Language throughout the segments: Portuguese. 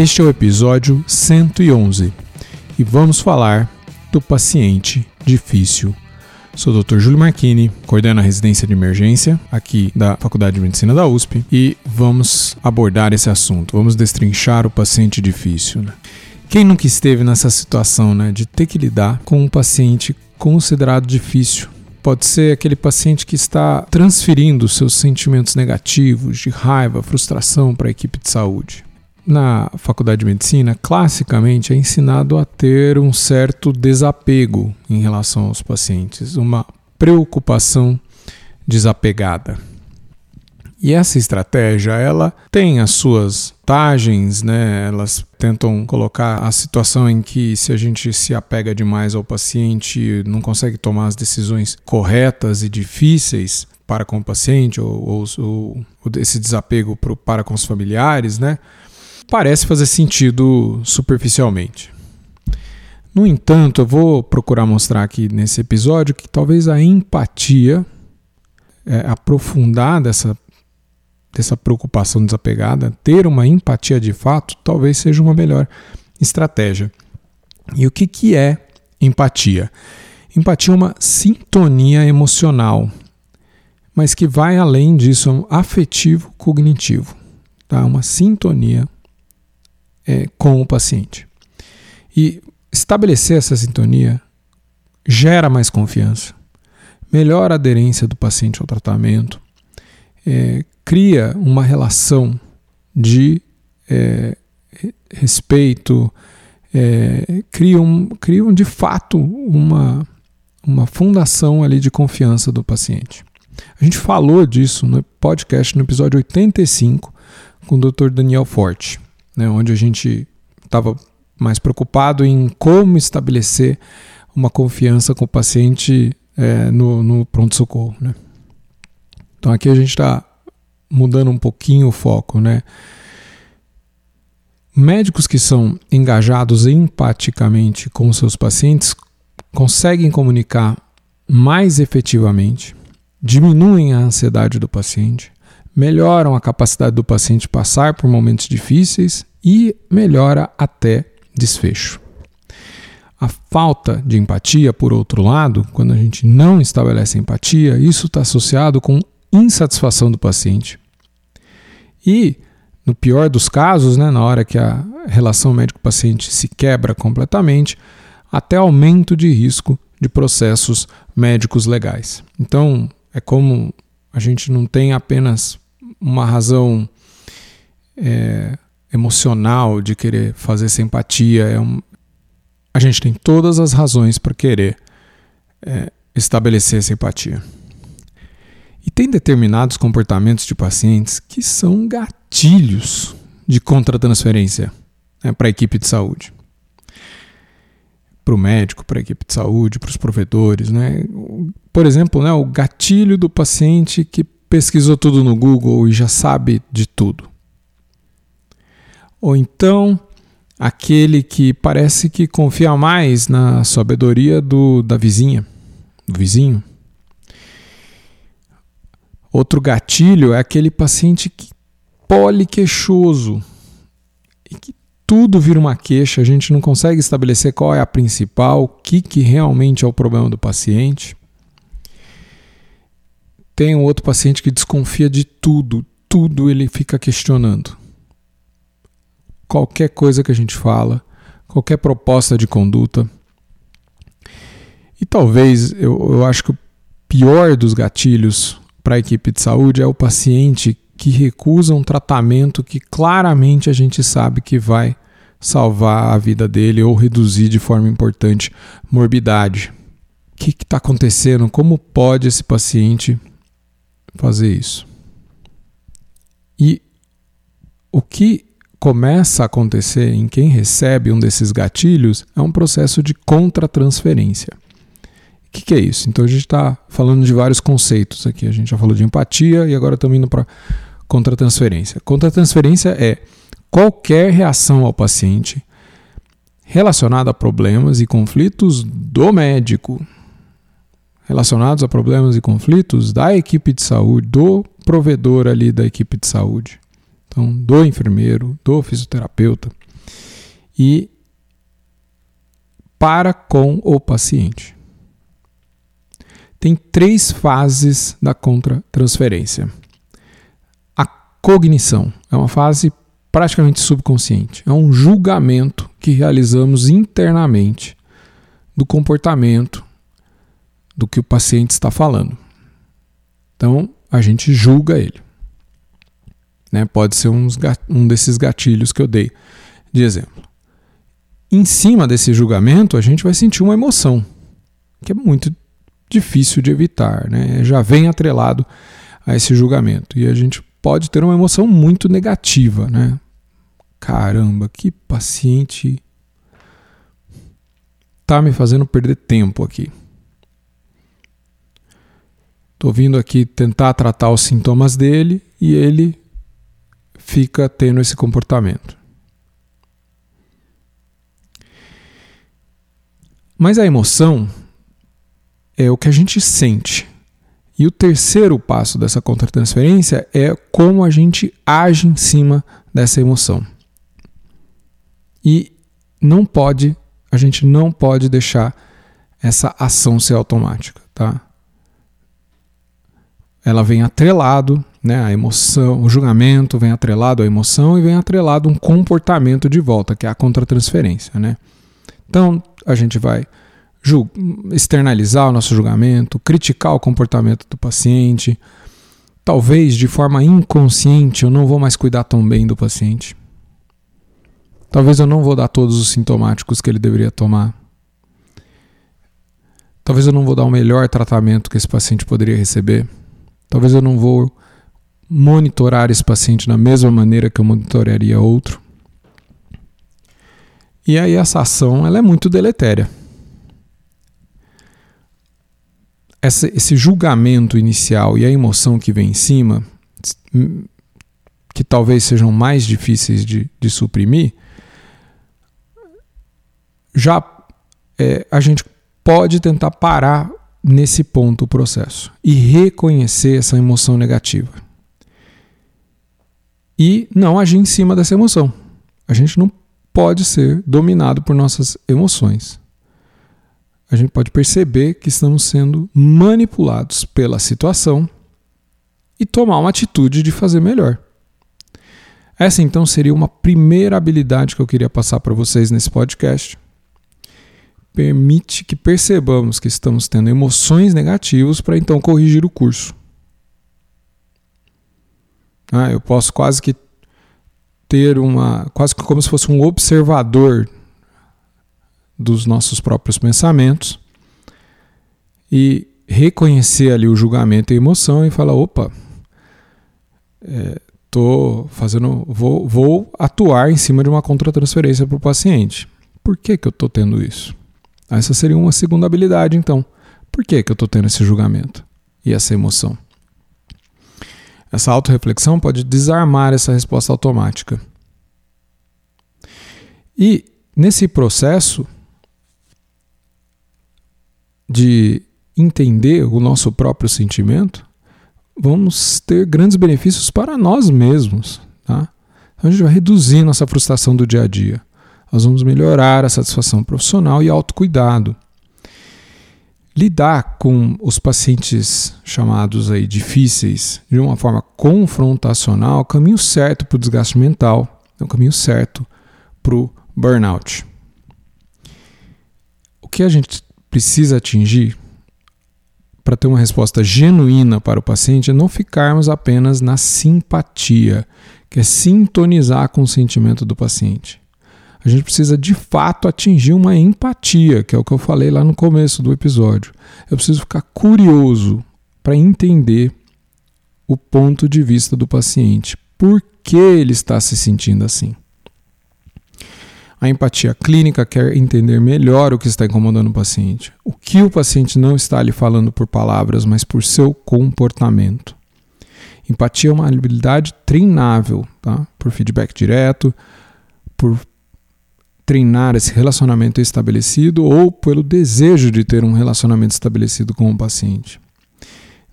Este é o episódio 111 e vamos falar do paciente difícil. Sou o Dr. Júlio Marchini, coordeno a residência de emergência aqui da Faculdade de Medicina da USP e vamos abordar esse assunto. Vamos destrinchar o paciente difícil. Né? Quem nunca esteve nessa situação né, de ter que lidar com um paciente considerado difícil? Pode ser aquele paciente que está transferindo seus sentimentos negativos, de raiva, frustração para a equipe de saúde na faculdade de medicina, classicamente é ensinado a ter um certo desapego em relação aos pacientes, uma preocupação desapegada. E essa estratégia, ela tem as suas vantagens, né? Elas tentam colocar a situação em que se a gente se apega demais ao paciente, não consegue tomar as decisões corretas e difíceis para com o paciente ou, ou, ou esse desapego para com os familiares, né? Parece fazer sentido superficialmente. No entanto, eu vou procurar mostrar aqui nesse episódio que talvez a empatia, é, aprofundar dessa, dessa preocupação desapegada, ter uma empatia de fato, talvez seja uma melhor estratégia. E o que, que é empatia? Empatia é uma sintonia emocional, mas que vai além disso, é um afetivo cognitivo. Tá? Uma sintonia é, com o paciente. E estabelecer essa sintonia gera mais confiança, melhora a aderência do paciente ao tratamento, é, cria uma relação de é, respeito, é, criam, criam de fato uma, uma fundação ali de confiança do paciente. A gente falou disso no podcast no episódio 85 com o Dr. Daniel Forte né, onde a gente estava mais preocupado em como estabelecer uma confiança com o paciente é, no, no pronto-socorro. Né? Então aqui a gente está mudando um pouquinho o foco. Né? Médicos que são engajados empaticamente com seus pacientes conseguem comunicar mais efetivamente, diminuem a ansiedade do paciente, melhoram a capacidade do paciente passar por momentos difíceis e melhora até desfecho. A falta de empatia, por outro lado, quando a gente não estabelece empatia, isso está associado com insatisfação do paciente. E, no pior dos casos, né, na hora que a relação médico-paciente se quebra completamente, até aumento de risco de processos médicos legais. Então, é como a gente não tem apenas uma razão é, emocional de querer fazer simpatia. É um... A gente tem todas as razões para querer é, estabelecer simpatia. E tem determinados comportamentos de pacientes que são gatilhos de contratransferência né, para a equipe de saúde. Para o médico, para a equipe de saúde, para os provedores. Né? Por exemplo, né, o gatilho do paciente que pesquisou tudo no Google e já sabe de tudo. Ou então aquele que parece que confia mais na sabedoria do, da vizinha, do vizinho. Outro gatilho é aquele paciente que poliqueixoso e que tudo vira uma queixa, a gente não consegue estabelecer qual é a principal, o que, que realmente é o problema do paciente. Tem um outro paciente que desconfia de tudo, tudo ele fica questionando. Qualquer coisa que a gente fala, qualquer proposta de conduta. E talvez eu, eu acho que o pior dos gatilhos para a equipe de saúde é o paciente que recusa um tratamento que claramente a gente sabe que vai salvar a vida dele ou reduzir de forma importante morbidade. O que está acontecendo? Como pode esse paciente fazer isso. E o que começa a acontecer em quem recebe um desses gatilhos é um processo de contratransferência. O que, que, é isso? Então a gente está falando de vários conceitos aqui. A gente já falou de empatia e agora estamos indo para contratransferência. Contratransferência é qualquer reação ao paciente relacionada a problemas e conflitos do médico, relacionados a problemas e conflitos da equipe de saúde, do provedor ali da equipe de saúde. Então, do enfermeiro, do fisioterapeuta e para com o paciente tem três fases da contratransferência. A cognição é uma fase praticamente subconsciente, é um julgamento que realizamos internamente do comportamento do que o paciente está falando. Então, a gente julga ele. Né? Pode ser uns, um desses gatilhos que eu dei de exemplo. Em cima desse julgamento, a gente vai sentir uma emoção, que é muito difícil de evitar, né? já vem atrelado a esse julgamento. E a gente pode ter uma emoção muito negativa. Né? Caramba, que paciente tá me fazendo perder tempo aqui. Tô vindo aqui tentar tratar os sintomas dele e ele fica tendo esse comportamento. Mas a emoção é o que a gente sente. E o terceiro passo dessa contratransferência é como a gente age em cima dessa emoção. E não pode, a gente não pode deixar essa ação ser automática, tá? Ela vem atrelado, né, a emoção, o julgamento vem atrelado à emoção e vem atrelado um comportamento de volta, que é a contratransferência, né? Então, a gente vai externalizar o nosso julgamento, criticar o comportamento do paciente. Talvez de forma inconsciente eu não vou mais cuidar tão bem do paciente. Talvez eu não vou dar todos os sintomáticos que ele deveria tomar. Talvez eu não vou dar o melhor tratamento que esse paciente poderia receber. Talvez eu não vou monitorar esse paciente da mesma maneira que eu monitoraria outro. E aí essa ação ela é muito deletéria. essa, esse julgamento inicial e a emoção que vem em cima, que talvez sejam mais difíceis de, de suprimir, já é, a gente pode tentar parar nesse ponto o processo e reconhecer essa emoção negativa. E não agir em cima dessa emoção. A gente não pode ser dominado por nossas emoções a gente pode perceber que estamos sendo manipulados pela situação e tomar uma atitude de fazer melhor. Essa então seria uma primeira habilidade que eu queria passar para vocês nesse podcast. Permite que percebamos que estamos tendo emoções negativas para então corrigir o curso. Ah, eu posso quase que ter uma, quase que como se fosse um observador dos nossos próprios pensamentos e reconhecer ali o julgamento e a emoção e falar, opa, é, tô fazendo, vou, vou atuar em cima de uma contratransferência para o paciente. Por que, que eu estou tendo isso? Essa seria uma segunda habilidade, então. Por que, que eu estou tendo esse julgamento e essa emoção? Essa autorreflexão pode desarmar essa resposta automática. E nesse processo, de entender o nosso próprio sentimento, vamos ter grandes benefícios para nós mesmos. Tá? A gente vai reduzir nossa frustração do dia a dia. Nós vamos melhorar a satisfação profissional e autocuidado. Lidar com os pacientes chamados aí difíceis de uma forma confrontacional é o caminho certo para o desgaste mental, é o caminho certo para o burnout. O que a gente precisa atingir para ter uma resposta genuína para o paciente é não ficarmos apenas na simpatia, que é sintonizar com o sentimento do paciente. A gente precisa de fato atingir uma empatia, que é o que eu falei lá no começo do episódio. Eu preciso ficar curioso para entender o ponto de vista do paciente. Por que ele está se sentindo assim? A empatia clínica quer entender melhor o que está incomodando o paciente, o que o paciente não está lhe falando por palavras, mas por seu comportamento. Empatia é uma habilidade treinável, tá? por feedback direto, por treinar esse relacionamento estabelecido ou pelo desejo de ter um relacionamento estabelecido com o paciente.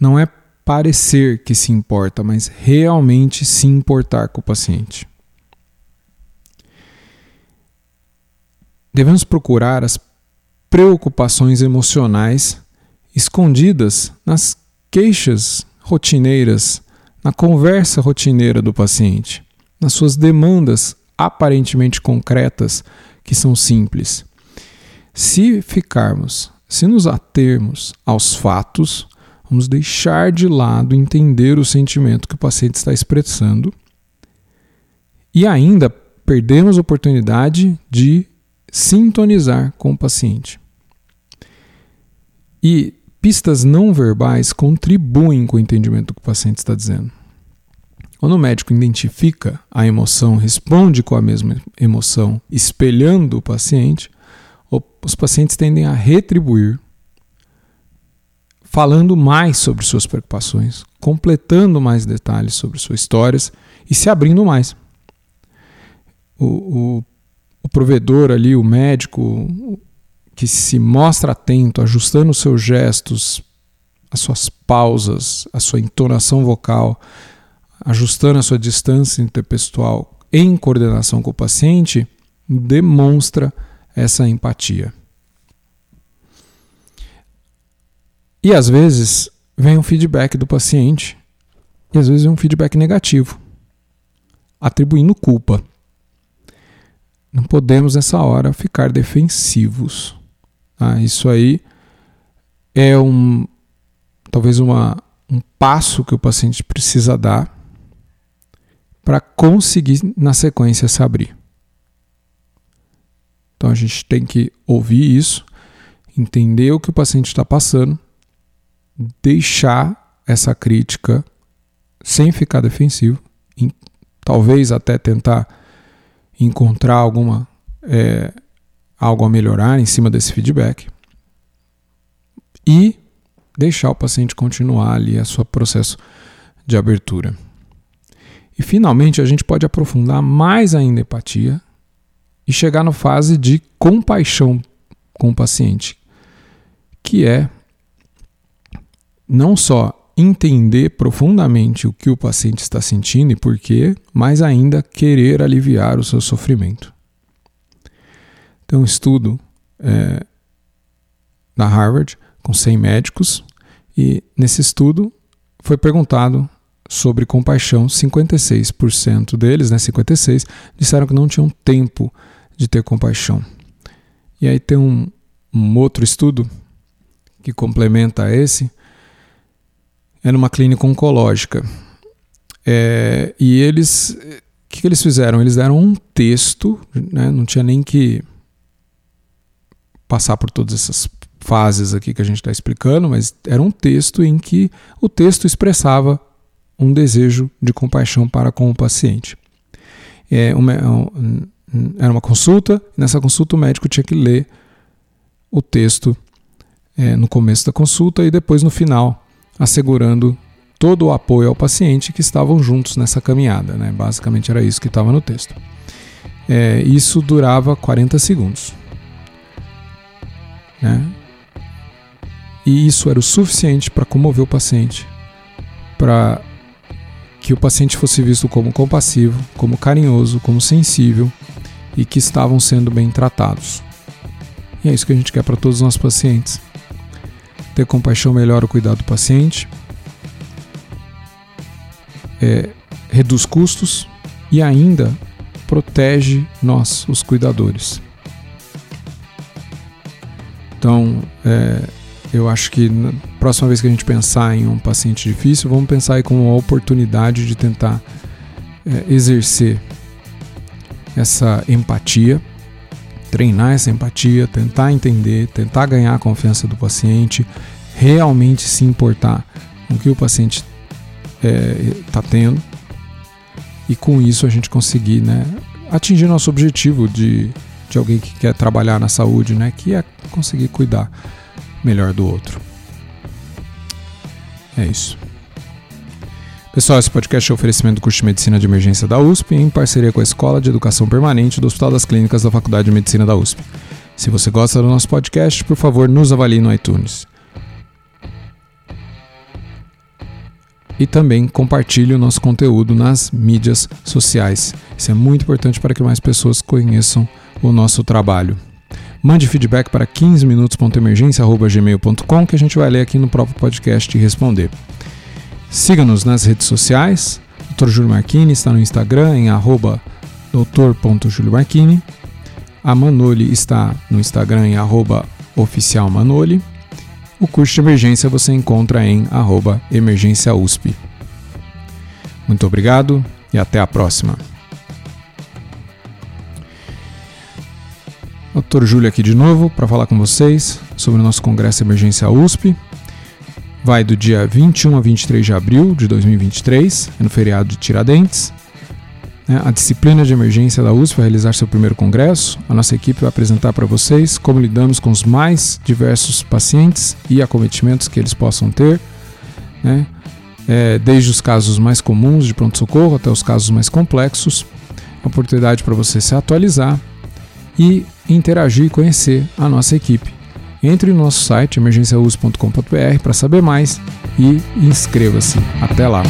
Não é parecer que se importa, mas realmente se importar com o paciente. Devemos procurar as preocupações emocionais escondidas nas queixas rotineiras, na conversa rotineira do paciente, nas suas demandas aparentemente concretas que são simples. Se ficarmos, se nos atermos aos fatos, vamos deixar de lado entender o sentimento que o paciente está expressando e ainda perdemos a oportunidade de sintonizar com o paciente. E pistas não verbais contribuem com o entendimento do que o paciente está dizendo. Quando o médico identifica a emoção, responde com a mesma emoção, espelhando o paciente, os pacientes tendem a retribuir, falando mais sobre suas preocupações, completando mais detalhes sobre suas histórias e se abrindo mais. O, o o provedor ali, o médico, que se mostra atento, ajustando seus gestos, as suas pausas, a sua entonação vocal, ajustando a sua distância interpessoal em coordenação com o paciente, demonstra essa empatia. E às vezes vem um feedback do paciente, e às vezes vem um feedback negativo, atribuindo culpa. Não podemos nessa hora ficar defensivos. Ah, isso aí é um talvez uma, um passo que o paciente precisa dar para conseguir na sequência se abrir. Então a gente tem que ouvir isso, entender o que o paciente está passando, deixar essa crítica sem ficar defensivo, talvez até tentar encontrar alguma é, algo a melhorar em cima desse feedback e deixar o paciente continuar ali a seu processo de abertura. E finalmente a gente pode aprofundar mais ainda a empatia e chegar na fase de compaixão com o paciente, que é não só entender profundamente o que o paciente está sentindo e por quê, mas ainda querer aliviar o seu sofrimento. Tem um estudo é, na Harvard com 100 médicos e nesse estudo foi perguntado sobre compaixão. 56% deles, né, 56, disseram que não tinham tempo de ter compaixão. E aí tem um, um outro estudo que complementa esse, é numa clínica oncológica. É, e eles, o que, que, eles fizeram? Eles deram um texto, né, não tinha nem que passar por todas essas fases aqui que a gente está explicando, mas era um texto em que o texto expressava um desejo de compaixão para com o paciente. É uma, era uma consulta, nessa consulta o médico tinha que ler o texto é, no começo da consulta e depois no final assegurando todo o apoio ao paciente que estavam juntos nessa caminhada. Né? Basicamente era isso que estava no texto. É, isso durava 40 segundos. Né? E isso era o suficiente para comover o paciente, para que o paciente fosse visto como compassivo, como carinhoso, como sensível e que estavam sendo bem tratados. E é isso que a gente quer para todos os nossos pacientes. Ter compaixão melhora o cuidado do paciente, é, reduz custos e ainda protege nós, os cuidadores. Então, é, eu acho que na próxima vez que a gente pensar em um paciente difícil, vamos pensar aí como uma oportunidade de tentar é, exercer essa empatia treinar essa empatia, tentar entender, tentar ganhar a confiança do paciente, realmente se importar com o que o paciente está é, tá tendo e com isso a gente conseguir né, atingir nosso objetivo de de alguém que quer trabalhar na saúde, né? Que é conseguir cuidar melhor do outro. É isso. Pessoal, esse podcast é um oferecimento do curso de Medicina de Emergência da USP em parceria com a Escola de Educação Permanente do Hospital das Clínicas da Faculdade de Medicina da USP. Se você gosta do nosso podcast, por favor, nos avalie no iTunes. E também compartilhe o nosso conteúdo nas mídias sociais. Isso é muito importante para que mais pessoas conheçam o nosso trabalho. Mande feedback para 15minutos.emergência.gmail.com que a gente vai ler aqui no próprio podcast e responder. Siga-nos nas redes sociais. Dr. Júlio Marchini está no Instagram em arroba doutor.juliomarchini. A Manoli está no Instagram em arroba oficialmanoli. O curso de emergência você encontra em arroba emergênciausp. Muito obrigado e até a próxima. Dr. Júlio aqui de novo para falar com vocês sobre o nosso Congresso Emergência USP vai do dia 21 a 23 de abril de 2023, é no feriado de Tiradentes. Né? A disciplina de emergência da USP vai realizar seu primeiro congresso. A nossa equipe vai apresentar para vocês como lidamos com os mais diversos pacientes e acometimentos que eles possam ter, né? é, desde os casos mais comuns de pronto-socorro até os casos mais complexos. Uma oportunidade para você se atualizar e interagir e conhecer a nossa equipe. Entre no nosso site emergenciaus.com.br para saber mais e inscreva-se. Até lá!